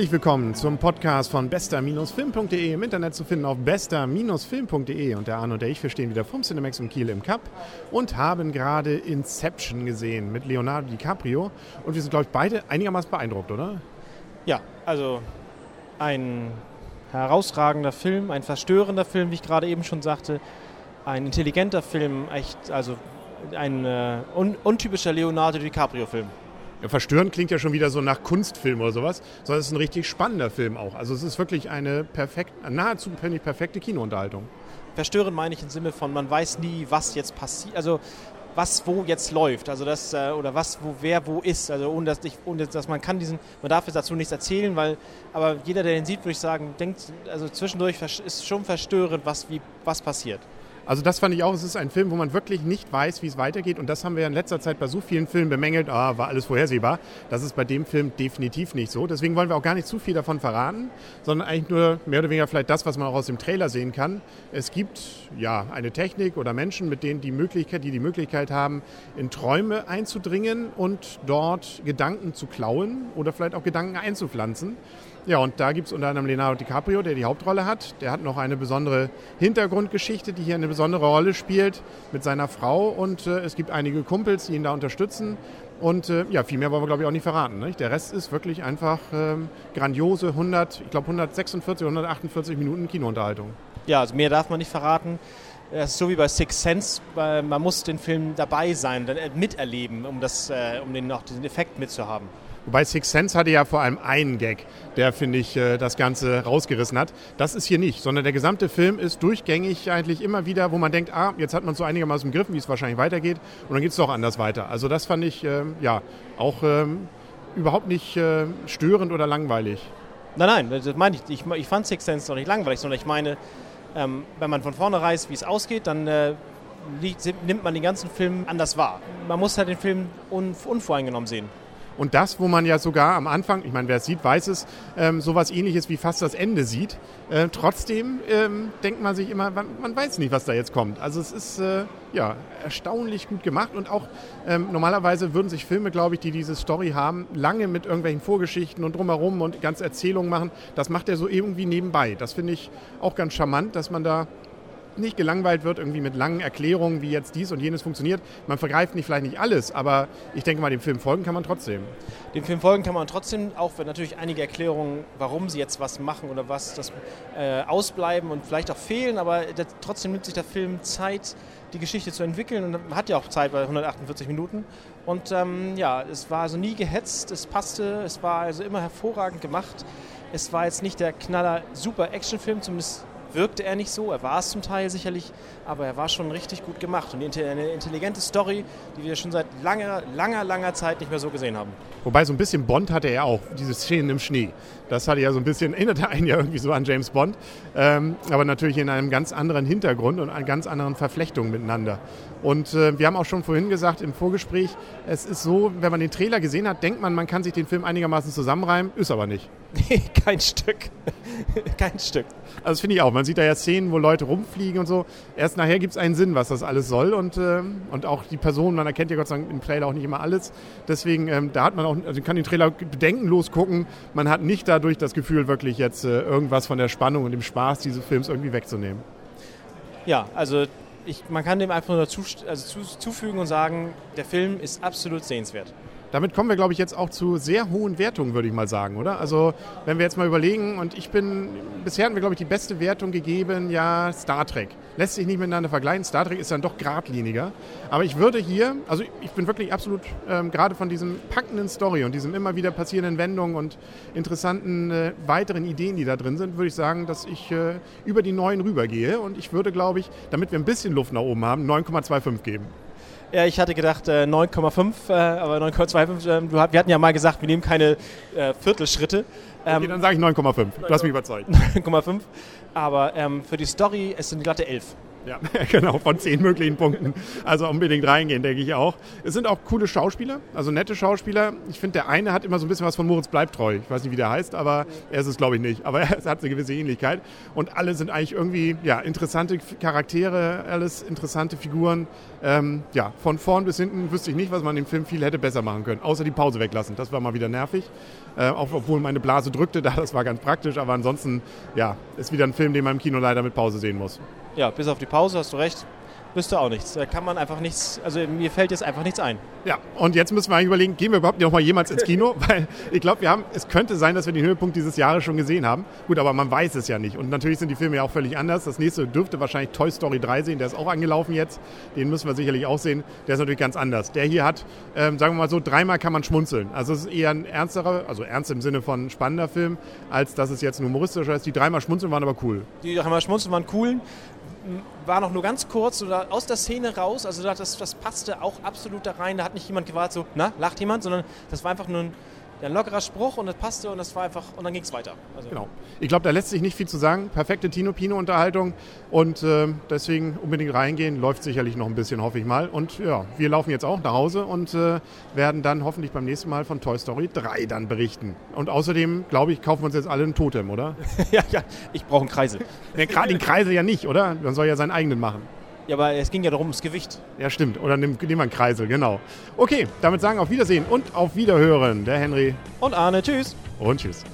Herzlich willkommen zum Podcast von bester-film.de im Internet zu finden auf bester-film.de und der Arne und der ich, wir stehen wieder vom Cinemax in Kiel im Cup und haben gerade Inception gesehen mit Leonardo DiCaprio und wir sind glaube ich beide einigermaßen beeindruckt, oder? Ja, also ein herausragender Film, ein verstörender Film, wie ich gerade eben schon sagte, ein intelligenter Film, echt, also ein äh, un untypischer Leonardo DiCaprio-Film. Ja, Verstören klingt ja schon wieder so nach Kunstfilm oder sowas, sondern es ist ein richtig spannender Film auch. Also es ist wirklich eine perfekt, nahezu perfekte Kinounterhaltung. Verstören meine ich im Sinne von, man weiß nie, was jetzt passiert, also was wo jetzt läuft, also das äh, oder was wo wer wo ist, also ohne dass ich, ohne dass man kann diesen, man darf jetzt dazu nichts erzählen, weil aber jeder, der den sieht, würde ich sagen, denkt, also zwischendurch ist schon verstörend, was wie was passiert. Also das fand ich auch, es ist ein Film, wo man wirklich nicht weiß, wie es weitergeht. Und das haben wir in letzter Zeit bei so vielen Filmen bemängelt, ah, war alles vorhersehbar. Das ist bei dem Film definitiv nicht so. Deswegen wollen wir auch gar nicht zu viel davon verraten, sondern eigentlich nur mehr oder weniger vielleicht das, was man auch aus dem Trailer sehen kann. Es gibt ja eine Technik oder Menschen, mit denen die Möglichkeit, die die Möglichkeit haben, in Träume einzudringen und dort Gedanken zu klauen oder vielleicht auch Gedanken einzupflanzen. Ja, und da gibt es unter anderem Leonardo DiCaprio, der die Hauptrolle hat. Der hat noch eine besondere Hintergrundgeschichte, die hier eine besondere Rolle spielt mit seiner Frau. Und äh, es gibt einige Kumpels, die ihn da unterstützen. Und äh, ja, viel mehr wollen wir, glaube ich, auch nicht verraten. Nicht? Der Rest ist wirklich einfach ähm, grandiose 100, ich glaube 146, 148 Minuten Kinounterhaltung. Ja, also mehr darf man nicht verraten. Es ist so wie bei Six Sense, man muss den Film dabei sein, miterleben, um, das, äh, um den, noch diesen Effekt mitzuhaben. Wobei Six Sense hatte ja vor allem einen Gag, der, finde ich, äh, das Ganze rausgerissen hat. Das ist hier nicht, sondern der gesamte Film ist durchgängig eigentlich immer wieder, wo man denkt, ah, jetzt hat man so einigermaßen begriffen, wie es wahrscheinlich weitergeht und dann geht es doch anders weiter. Also das fand ich, äh, ja, auch ähm, überhaupt nicht äh, störend oder langweilig. Nein, nein, das meine ich. Ich, ich fand Six Sense doch nicht langweilig, sondern ich meine, ähm, wenn man von vorne weiß, wie es ausgeht, dann äh, liegt, nimmt man den ganzen Film anders wahr. Man muss halt den Film un, unvoreingenommen sehen. Und das, wo man ja sogar am Anfang, ich meine, wer es sieht, weiß es, ähm, sowas ähnliches wie fast das Ende sieht. Äh, trotzdem ähm, denkt man sich immer, man, man, weiß nicht, was da jetzt kommt. Also es ist äh, ja erstaunlich gut gemacht und auch ähm, normalerweise würden sich Filme, glaube ich, die diese Story haben, lange mit irgendwelchen Vorgeschichten und drumherum und ganz Erzählungen machen. Das macht er so irgendwie nebenbei. Das finde ich auch ganz charmant, dass man da nicht gelangweilt wird irgendwie mit langen Erklärungen, wie jetzt dies und jenes funktioniert. Man vergreift nicht vielleicht nicht alles, aber ich denke mal, dem Film folgen kann man trotzdem. Dem Film folgen kann man trotzdem, auch wenn natürlich einige Erklärungen, warum sie jetzt was machen oder was das äh, ausbleiben und vielleicht auch fehlen, aber das, trotzdem nimmt sich der Film Zeit, die Geschichte zu entwickeln und hat ja auch Zeit bei 148 Minuten. Und ähm, ja, es war also nie gehetzt, es passte, es war also immer hervorragend gemacht. Es war jetzt nicht der knaller super Actionfilm, zumindest wirkte er nicht so. Er war es zum Teil sicherlich, aber er war schon richtig gut gemacht und eine intelligente Story, die wir schon seit langer, langer, langer Zeit nicht mehr so gesehen haben. Wobei so ein bisschen Bond hatte er auch, diese Szenen im Schnee. Das hatte ja so ein bisschen, erinnerte einen ja irgendwie so an James Bond, ähm, aber natürlich in einem ganz anderen Hintergrund und einer ganz anderen Verflechtung miteinander. Und äh, wir haben auch schon vorhin gesagt im Vorgespräch, es ist so, wenn man den Trailer gesehen hat, denkt man, man kann sich den Film einigermaßen zusammenreimen, ist aber nicht. Nee, kein Stück. kein Stück. Also das finde ich auch. Man sieht da ja Szenen, wo Leute rumfliegen und so. Erst nachher gibt es einen Sinn, was das alles soll. Und, äh, und auch die Person, man erkennt ja Gott sei Dank im Trailer auch nicht immer alles. Deswegen, ähm, da hat man auch, also kann den Trailer bedenkenlos gucken. Man hat nicht dadurch das Gefühl, wirklich jetzt äh, irgendwas von der Spannung und dem Spaß dieses Films irgendwie wegzunehmen. Ja, also ich, man kann dem einfach nur dazu, also zufügen und sagen, der Film ist absolut sehenswert. Damit kommen wir, glaube ich, jetzt auch zu sehr hohen Wertungen, würde ich mal sagen, oder? Also, wenn wir jetzt mal überlegen, und ich bin, bisher hatten wir, glaube ich, die beste Wertung gegeben, ja, Star Trek. Lässt sich nicht miteinander vergleichen. Star Trek ist dann doch geradliniger. Aber ich würde hier, also ich bin wirklich absolut ähm, gerade von diesem packenden Story und diesem immer wieder passierenden Wendungen und interessanten äh, weiteren Ideen, die da drin sind, würde ich sagen, dass ich äh, über die neuen rübergehe. Und ich würde, glaube ich, damit wir ein bisschen Luft nach oben haben, 9,25 geben. Ja, ich hatte gedacht äh, 9,5, äh, aber 9,25. Äh, wir hatten ja mal gesagt, wir nehmen keine äh, Viertelschritte. Ähm, okay, dann sage ich 9,5. Du hast mich überzeugt. 9,5. Aber ähm, für die Story, es sind glatte 11. Ja, genau, von zehn möglichen Punkten. Also unbedingt reingehen, denke ich auch. Es sind auch coole Schauspieler, also nette Schauspieler. Ich finde, der eine hat immer so ein bisschen was von Moritz Bleibtreu. Ich weiß nicht, wie der heißt, aber er ist es, glaube ich, nicht. Aber er hat eine gewisse Ähnlichkeit. Und alle sind eigentlich irgendwie ja, interessante Charaktere, alles interessante Figuren. Ähm, ja, von vorn bis hinten wüsste ich nicht, was man im Film viel hätte besser machen können. Außer die Pause weglassen. Das war mal wieder nervig. Äh, auch obwohl meine Blase drückte da, das war ganz praktisch, aber ansonsten, ja, ist wieder ein Film, den man im Kino leider mit Pause sehen muss. Ja, bis auf die Pause hast du recht wüsste auch nichts. Da kann man einfach nichts, also mir fällt jetzt einfach nichts ein. Ja, und jetzt müssen wir eigentlich überlegen, gehen wir überhaupt noch mal jemals ins Kino? Weil ich glaube, wir haben, es könnte sein, dass wir den Höhepunkt dieses Jahres schon gesehen haben. Gut, aber man weiß es ja nicht. Und natürlich sind die Filme ja auch völlig anders. Das nächste dürfte wahrscheinlich Toy Story 3 sehen, der ist auch angelaufen jetzt. Den müssen wir sicherlich auch sehen. Der ist natürlich ganz anders. Der hier hat, ähm, sagen wir mal so, dreimal kann man schmunzeln. Also es ist eher ein ernsterer, also ernst im Sinne von spannender Film, als dass es jetzt ein humoristischer ist. Die dreimal schmunzeln waren aber cool. Die dreimal schmunzeln waren cool war noch nur ganz kurz oder aus der Szene raus. Also das, das passte auch absolut da rein. Da hat nicht jemand gewartet, so, na, lacht jemand, sondern das war einfach nur ein ein lockerer Spruch und das passte und das war einfach und dann ging es weiter. Also genau. Ich glaube, da lässt sich nicht viel zu sagen. Perfekte Tino Pino Unterhaltung und äh, deswegen unbedingt reingehen. Läuft sicherlich noch ein bisschen, hoffe ich mal. Und ja, wir laufen jetzt auch nach Hause und äh, werden dann hoffentlich beim nächsten Mal von Toy Story 3 dann berichten. Und außerdem, glaube ich, kaufen wir uns jetzt alle ein Totem, oder? ja, ja, ich brauche einen Kreisel. ja, Gerade den Kreisel ja nicht, oder? Man soll ja seinen eigenen machen. Ja, aber es ging ja darum, das Gewicht. Ja, stimmt. Oder nimm, nimm einen Kreisel, genau. Okay, damit sagen auf Wiedersehen und auf Wiederhören. Der Henry. Und Arne. Tschüss. Und tschüss.